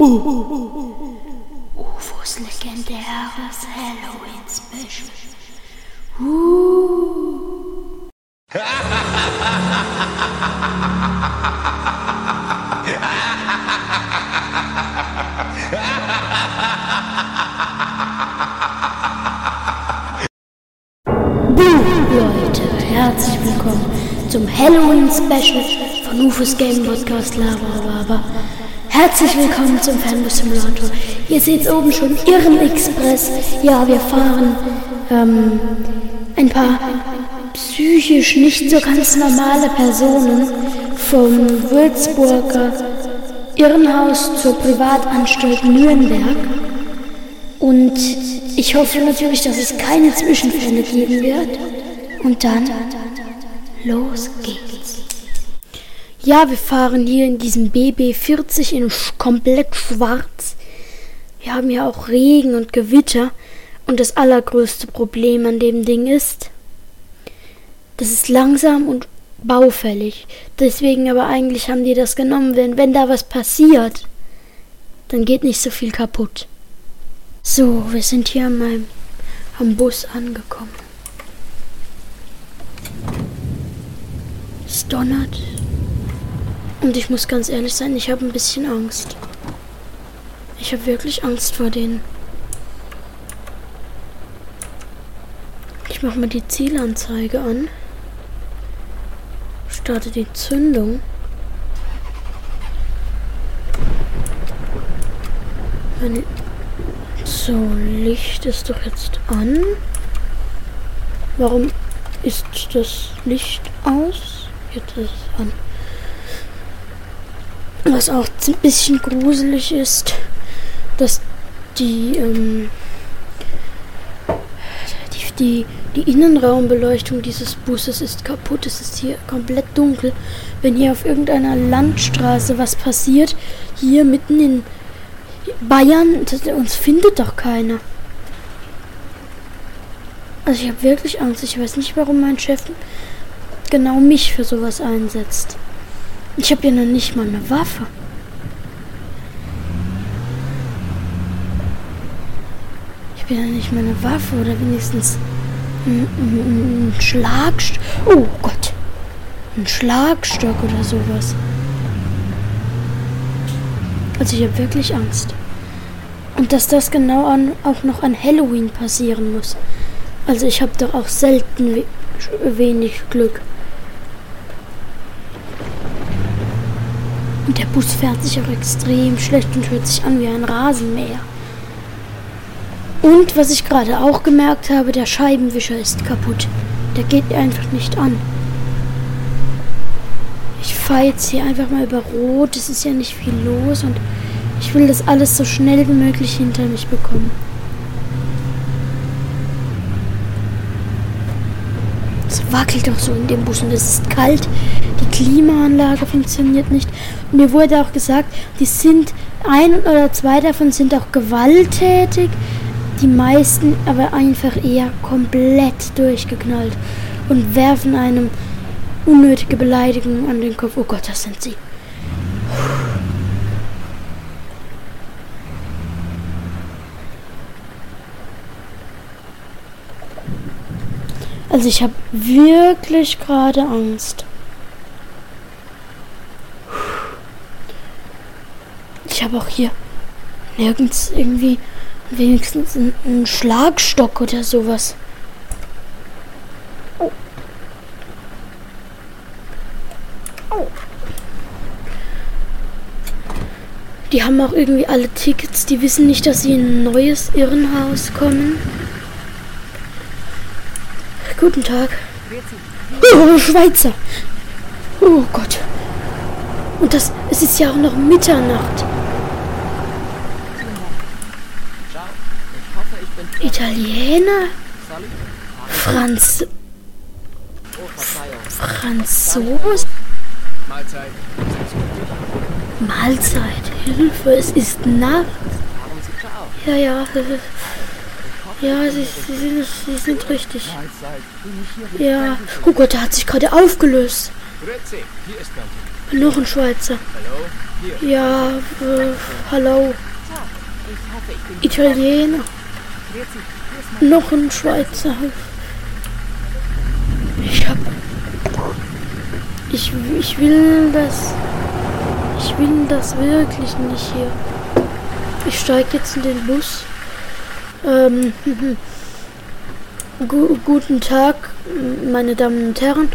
UFOs legendäres Halloween-Special. Uh. Leute, herzlich willkommen zum Halloween-Special von UFOs Game Podcast Laber Herzlich willkommen zum Fanbus Simulator. Ihr seht oben schon Irren Express. Ja, wir fahren ähm, ein paar psychisch nicht so ganz normale Personen vom Würzburger Irrenhaus zur Privatanstalt Nürnberg. Und ich hoffe natürlich, dass es keine Zwischenfälle geben wird. Und dann, los geht's. Ja, wir fahren hier in diesem BB40 in komplett schwarz. Wir haben ja auch Regen und Gewitter. Und das allergrößte Problem an dem Ding ist, das ist langsam und baufällig. Deswegen aber eigentlich haben die das genommen, denn wenn da was passiert, dann geht nicht so viel kaputt. So, wir sind hier an am Bus angekommen. Es donnert. Und ich muss ganz ehrlich sein, ich habe ein bisschen Angst. Ich habe wirklich Angst vor denen. Ich mache mal die Zielanzeige an. Starte die Zündung. Meine so, Licht ist doch jetzt an. Warum ist das Licht aus? Jetzt ist es an. Was auch ein bisschen gruselig ist, dass die, ähm, die, die, die Innenraumbeleuchtung dieses Busses ist kaputt. Es ist hier komplett dunkel. Wenn hier auf irgendeiner Landstraße was passiert, hier mitten in Bayern, das, uns findet doch keiner. Also ich habe wirklich Angst. Ich weiß nicht, warum mein Chef genau mich für sowas einsetzt. Ich habe ja noch nicht mal eine Waffe. Ich habe ja nicht mal eine Waffe oder wenigstens ein, Schlagstock. Oh Gott. Ein Schlagstock oder sowas. Also ich habe wirklich Angst. Und dass das genau an, auch noch an Halloween passieren muss. Also ich habe doch auch selten we wenig Glück. Der Bus fährt sich auch extrem schlecht und hört sich an wie ein Rasenmäher. Und was ich gerade auch gemerkt habe, der Scheibenwischer ist kaputt. Der geht einfach nicht an. Ich fahre jetzt hier einfach mal über Rot. Es ist ja nicht viel los und ich will das alles so schnell wie möglich hinter mich bekommen. Wackelt doch so in dem Bus und es ist kalt. Die Klimaanlage funktioniert nicht. Und mir wurde auch gesagt, die sind, ein oder zwei davon sind auch gewalttätig. Die meisten aber einfach eher komplett durchgeknallt und werfen einem unnötige Beleidigungen an den Kopf. Oh Gott, das sind sie. Also ich habe wirklich gerade Angst. Ich habe auch hier nirgends irgendwie wenigstens einen, Schlagstock oder sowas. Die haben auch irgendwie alle Tickets. Die wissen nicht, dass sie in ein neues Irrenhaus kommen. Guten Tag. Oh, Schweizer. Oh Gott. Und das, es ist ja auch noch Mitternacht. Italiener? Franz... Franzos? Mahlzeit. Mahlzeit. Hilfe, es ist Nacht. Ja, ja. Ja, sie, sie, sind, sie sind richtig. Ja. Oh Gott, der hat sich gerade aufgelöst. Noch ein Schweizer. Ja, äh, hallo. Italiener. Noch ein Schweizer. Ich hab. Ich, ich will das. Ich will das wirklich nicht hier. Ich steige jetzt in den Bus. Ähm, gu guten Tag, meine Damen und Herren.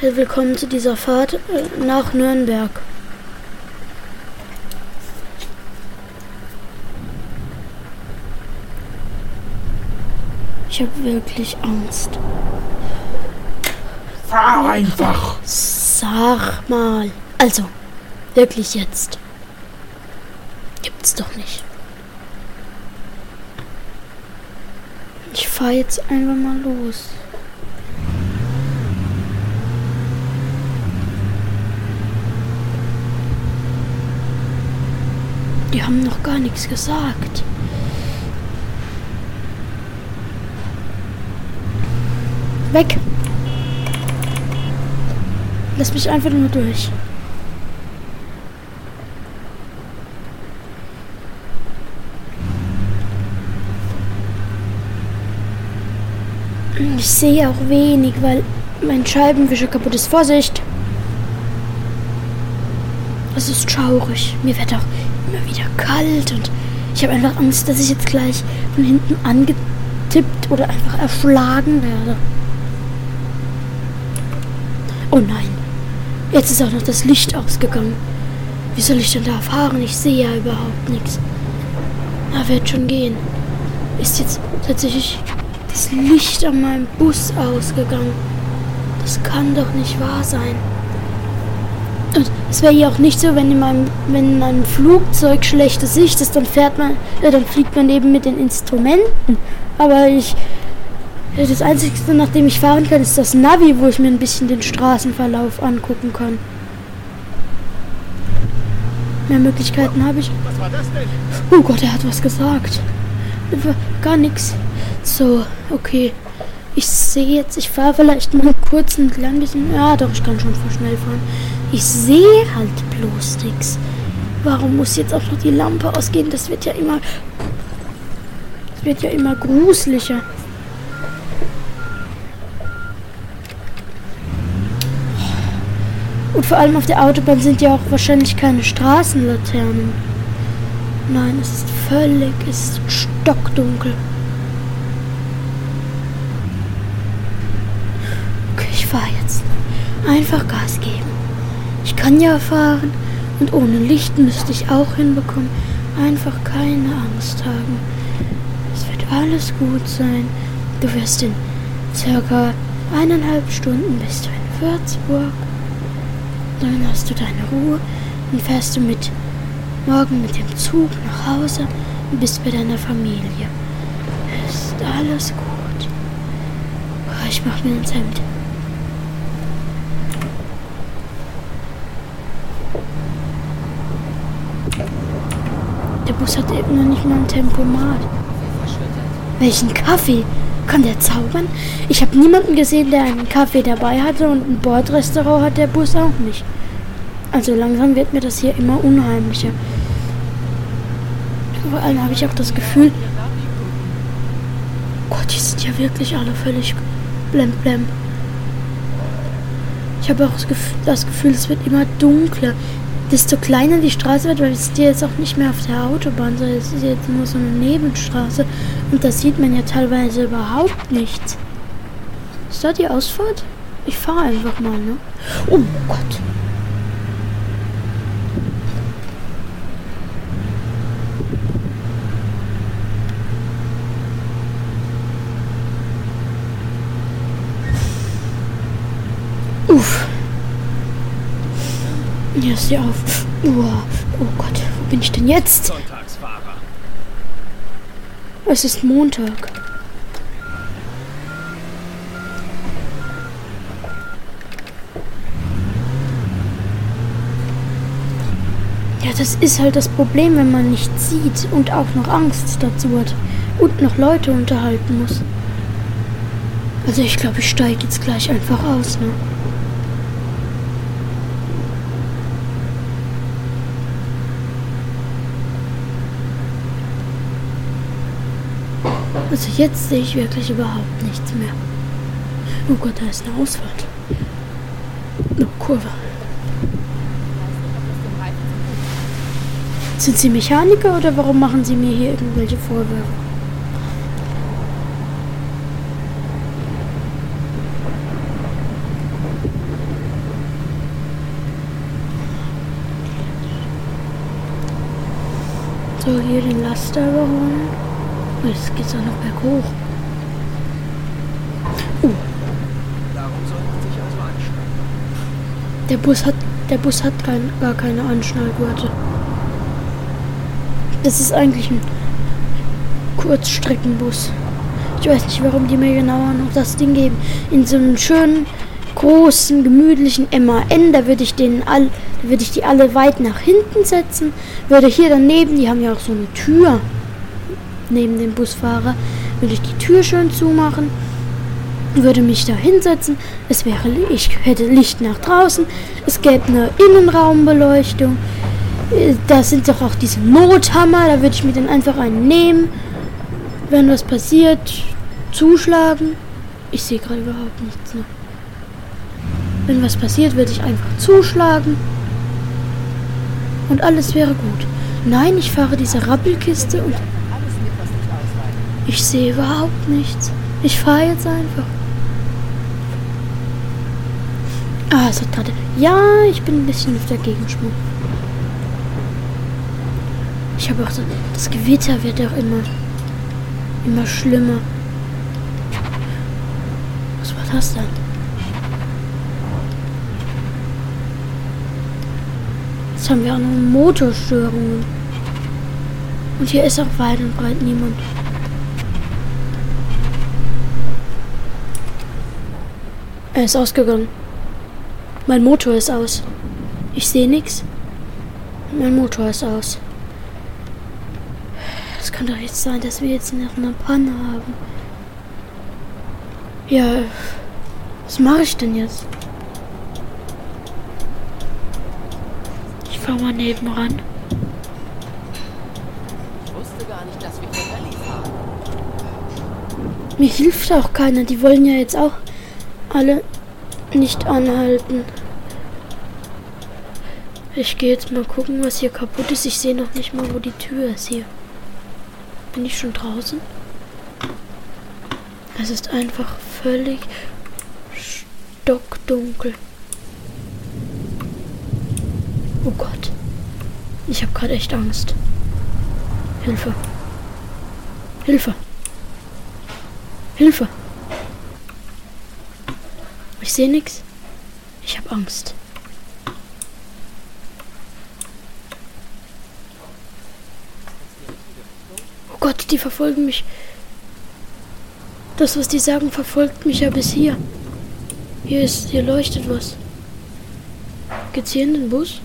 Willkommen zu dieser Fahrt äh, nach Nürnberg. Ich habe wirklich Angst. Fahr einfach. Sag mal. Also, wirklich jetzt. Gibt's doch nicht. Ich fahr jetzt einfach mal los. Die haben noch gar nichts gesagt. Weg! Lass mich einfach nur durch. Ich sehe auch wenig, weil mein Scheibenwischer kaputt ist. Vorsicht! Es ist schaurig. Mir wird auch immer wieder kalt und ich habe einfach Angst, dass ich jetzt gleich von hinten angetippt oder einfach erschlagen werde. Oh nein. Jetzt ist auch noch das Licht ausgegangen. Wie soll ich denn da fahren? Ich sehe ja überhaupt nichts. Na, wird schon gehen. Ist jetzt tatsächlich das Licht an meinem Bus ausgegangen. Das kann doch nicht wahr sein. Und es wäre ja auch nicht so, wenn in meinem, wenn in meinem Flugzeug schlechte Sicht ist, dann fährt man, äh, dann fliegt man eben mit den Instrumenten. Aber ich das Einzige, nach dem ich fahren kann, ist das Navi, wo ich mir ein bisschen den Straßenverlauf angucken kann. Mehr Möglichkeiten habe ich. Was war das denn? Oh Gott, er hat was gesagt. Gar nichts. So, okay. Ich sehe jetzt, ich fahre vielleicht mal kurz ein klein bisschen. Ja, doch, ich kann schon voll schnell fahren. Ich sehe halt bloß nichts. Warum muss jetzt auch noch die Lampe ausgehen? Das wird ja immer. Das wird ja immer gruseliger. Und vor allem auf der Autobahn sind ja auch wahrscheinlich keine Straßenlaternen. Nein, es ist völlig, es ist stockdunkel. Fahre jetzt. Einfach Gas geben. Ich kann ja fahren und ohne Licht müsste ich auch hinbekommen. Einfach keine Angst haben. Es wird alles gut sein. Du wirst in circa eineinhalb Stunden bist du in Würzburg. Dann hast du deine Ruhe und fährst du mit morgen mit dem Zug nach Hause und bist bei deiner Familie. Ist alles gut. Ich mach mir ins Hemd. Bus hat eben noch nicht mal ein Tempomat. Welchen Kaffee? Kann der zaubern? Ich habe niemanden gesehen, der einen Kaffee dabei hatte und ein Bordrestaurant hat der Bus auch nicht. Also langsam wird mir das hier immer unheimlicher. Vor allem habe ich auch das Gefühl, Gott, die sind ja wirklich alle völlig blem blem. Ich habe auch das Gefühl, es wird immer dunkler. Desto kleiner die Straße wird, weil wir sind jetzt auch nicht mehr auf der Autobahn, sondern es ist jetzt nur so eine Nebenstraße. Und da sieht man ja teilweise überhaupt nichts. Ist da die Ausfahrt? Ich fahre einfach mal, ne? Oh Gott. Ja, ist auf. Oh, oh Gott, wo bin ich denn jetzt? Sonntagsfahrer. Es ist Montag. Ja, das ist halt das Problem, wenn man nichts sieht und auch noch Angst dazu hat und noch Leute unterhalten muss. Also ich glaube, ich steige jetzt gleich einfach aus, ne? Also jetzt sehe ich wirklich überhaupt nichts mehr. Oh Gott, da ist eine Ausfahrt. Eine Kurve. Sind Sie Mechaniker oder warum machen Sie mir hier irgendwelche Vorwürfe? So, hier den Laster überholen. Oh, Jetzt geht's auch noch berghoch. Oh, Darum soll man sich also anschneiden. der Bus hat, der Bus hat kein, gar keine Anschnallgurte. Das ist eigentlich ein Kurzstreckenbus. Ich weiß nicht, warum die mir genauer noch das Ding geben. In so einem schönen, großen, gemütlichen MAN, da würde ich den all, da würde ich die alle weit nach hinten setzen. Würde hier daneben, die haben ja auch so eine Tür neben dem Busfahrer, würde ich die Tür schön zumachen, würde mich da hinsetzen. Es wäre, ich hätte Licht nach draußen. Es gäbe eine Innenraumbeleuchtung. Äh, Da sind doch auch diese Nothammer, da würde ich mir dann einfach einen nehmen. Wenn was passiert, zuschlagen. Ich sehe gerade überhaupt nichts. Ne? Wenn was passiert, würde ich einfach zuschlagen. Und alles wäre gut. Nein, ich fahre diese Rappelkiste und ich sehe überhaupt nichts. Ich fahre jetzt einfach. Ah, es hat gerade. Ja, ich bin ein bisschen auf der Gegenschwung. Ich habe auch so. Das Gewitter wird auch immer. immer schlimmer. Was war das denn? Jetzt haben wir auch noch Motorstörungen. Und hier ist auch weit und breit niemand. Er ist ausgegangen. Mein Motor ist aus. Ich sehe nichts. Mein Motor ist aus. Es kann doch jetzt sein, dass wir jetzt noch eine Panne haben. Ja, was mache ich denn jetzt? Ich fahr mal nebenan. Ich wusste gar nicht, dass wir hier Rallye fahren. Mir hilft auch keiner. Die wollen ja jetzt auch alle nicht anhalten. Ich gehe jetzt mal gucken, was hier kaputt ist. Ich sehe noch nicht mal, wo die Tür ist hier. Bin ich schon draußen? Es ist einfach völlig stockdunkel. Oh Gott. Ich habe gerade echt Angst. Hilfe. Hilfe. Hilfe. Ich sehe nichts. Ich habe Angst. Oh Gott, die verfolgen mich. Das, was die sagen, verfolgt mich ja bis hier. Hier ist, hier leuchtet was. Geht's hier in den Bus?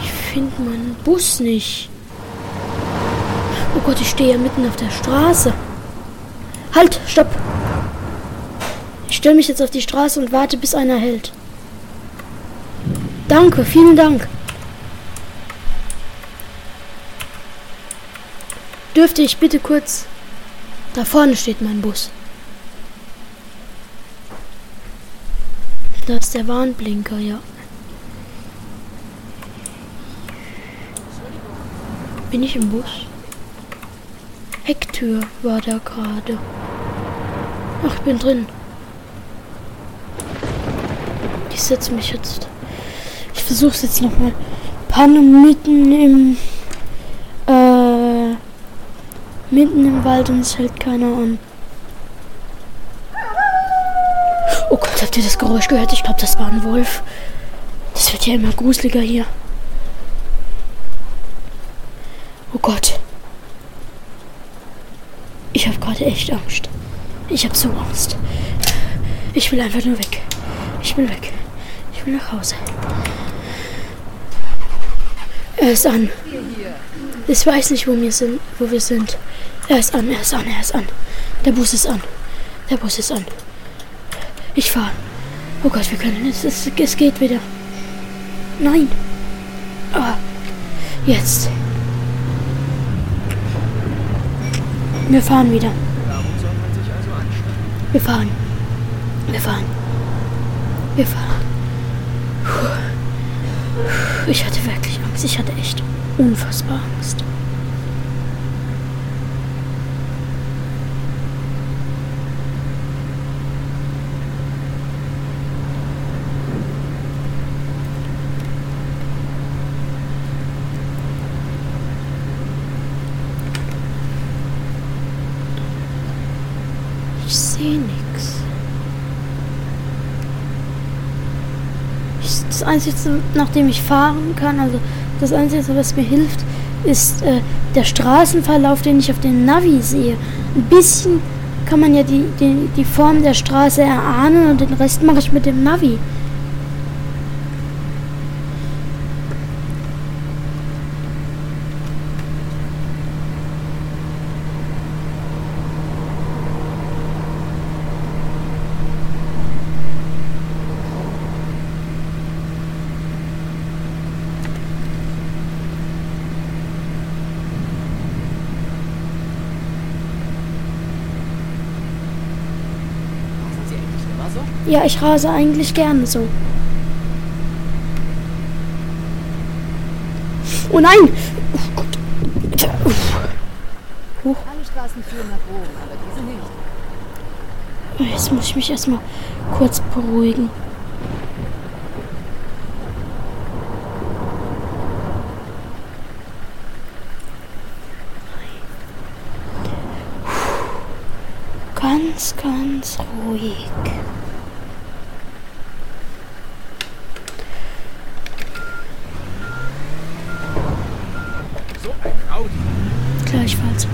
Ich finde meinen Bus nicht. Oh Gott, ich stehe ja mitten auf der Straße. Halt, stopp. Ich stelle mich jetzt auf die Straße und warte, bis einer hält. Danke, vielen Dank. Dürfte ich bitte kurz... Da vorne steht mein Bus. Da ist der Warnblinker, ja. Bin ich im Bus? Hecktür war da gerade. Ach, ich bin drin. Ich setze mich jetzt. Ich versuche es jetzt nochmal. Panne mitten im. Äh. Mitten im Wald und es hält keiner an. Oh Gott, habt ihr das Geräusch gehört? Ich glaube, das war ein Wolf. Das wird ja immer gruseliger hier. Oh Gott. Ich habe gerade echt Angst. Ich habe so Angst. Ich will einfach nur weg. Ich will weg. Nach Hause. Er ist an. Ich weiß nicht, wo wir sind. Wo wir sind. Er ist an, er ist an, er ist an. Der Bus ist an. Der Bus ist an. Ich fahre. Oh Gott, wir können. Es, es, es geht wieder. Nein. Ah, jetzt. Wir fahren wieder. Wir fahren. Wir fahren. Wir fahren. Ich hatte wirklich Angst. Ich hatte echt unfassbar Angst. Ich sehe nichts. Das Einzige, nach dem ich fahren kann, also das Einzige, was mir hilft, ist äh, der Straßenverlauf, den ich auf dem Navi sehe. Ein bisschen kann man ja die, die, die Form der Straße erahnen und den Rest mache ich mit dem Navi. Sind Sie eigentlich immer so? Ja, ich rase eigentlich gerne so. Oh nein! Oh diese nicht. Jetzt muss ich mich erstmal kurz beruhigen. Ganz, ganz ruhig. So ein Audi. Gleichfalls.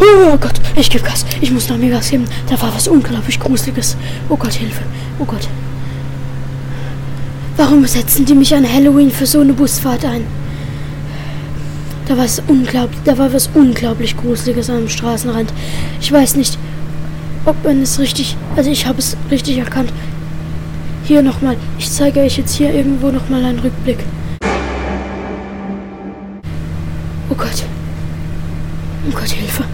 Oh Gott, ich gebe Gas. Ich muss noch mehr Gas geben. Da war was unglaublich Gruseliges. Oh Gott, Hilfe. Oh Gott. Warum setzen die mich an Halloween für so eine Busfahrt ein? Da war es unglaublich, da war was unglaublich Gruseliges am Straßenrand. Ich weiß nicht, ob man es richtig, also ich habe es richtig erkannt. Hier nochmal, ich zeige euch jetzt hier irgendwo nochmal einen Rückblick. Oh Gott, Hilfe.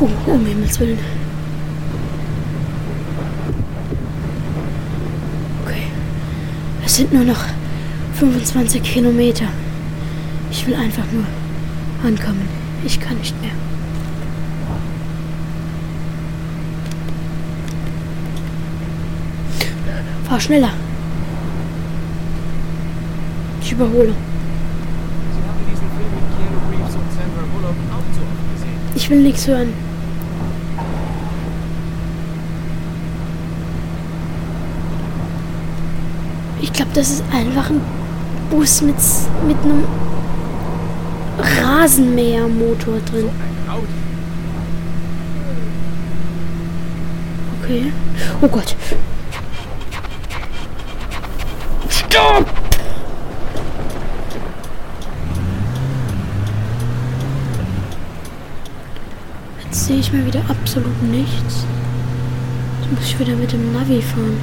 Oh, um Himmels Willen. Okay. Es sind nur noch 25 Kilometer. Ich will einfach nur ankommen. Ich kann nicht mehr. Fahr schneller. Ich überhole. Sie haben diesen Film mit Keanu Reeves und Sandra Bullock auch so oft gesehen. Ich will nichts hören. Ich glaube, das ist einfach ein Bus mit, mit einem Rasenmähermotor drin. Okay. Oh Gott. Stopp! Sehe ich mir wieder absolut nichts. Jetzt muss ich wieder mit dem Navi fahren.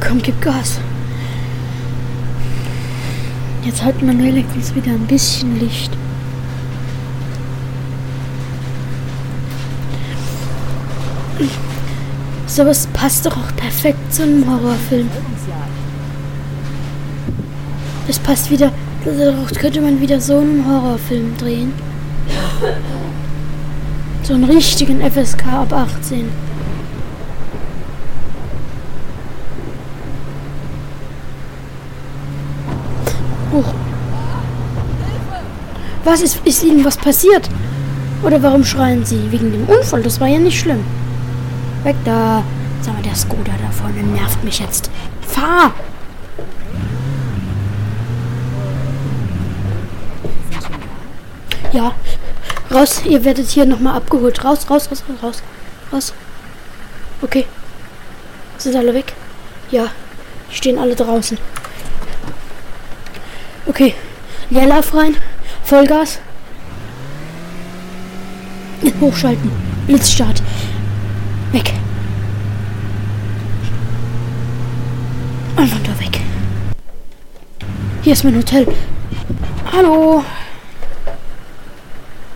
Komm, gib Gas. Jetzt hat man wenigstens wieder ein bisschen Licht. Sowas passt doch auch perfekt zu einem Horrorfilm. Das passt wieder. Daraus könnte man wieder so einen Horrorfilm drehen. So einen richtigen FSK ab 18. Huch. Was ist, ist Ihnen was passiert? Oder warum schreien Sie? Wegen dem Unfall? Das war ja nicht schlimm. Weg da. Sag mal, der Skoda da vorne nervt mich jetzt. Fahr! Ja. Raus, ihr werdet hier nochmal abgeholt. Raus, raus, raus, raus, raus. Okay. Sind alle weg? Ja. Stehen alle draußen. Okay. Leerlauf rein. Vollgas. Hochschalten. Blitzstart. Weg. Einfach da weg. Hier ist mein Hotel. Hallo.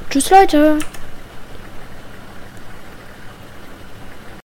Tschüss, Leute.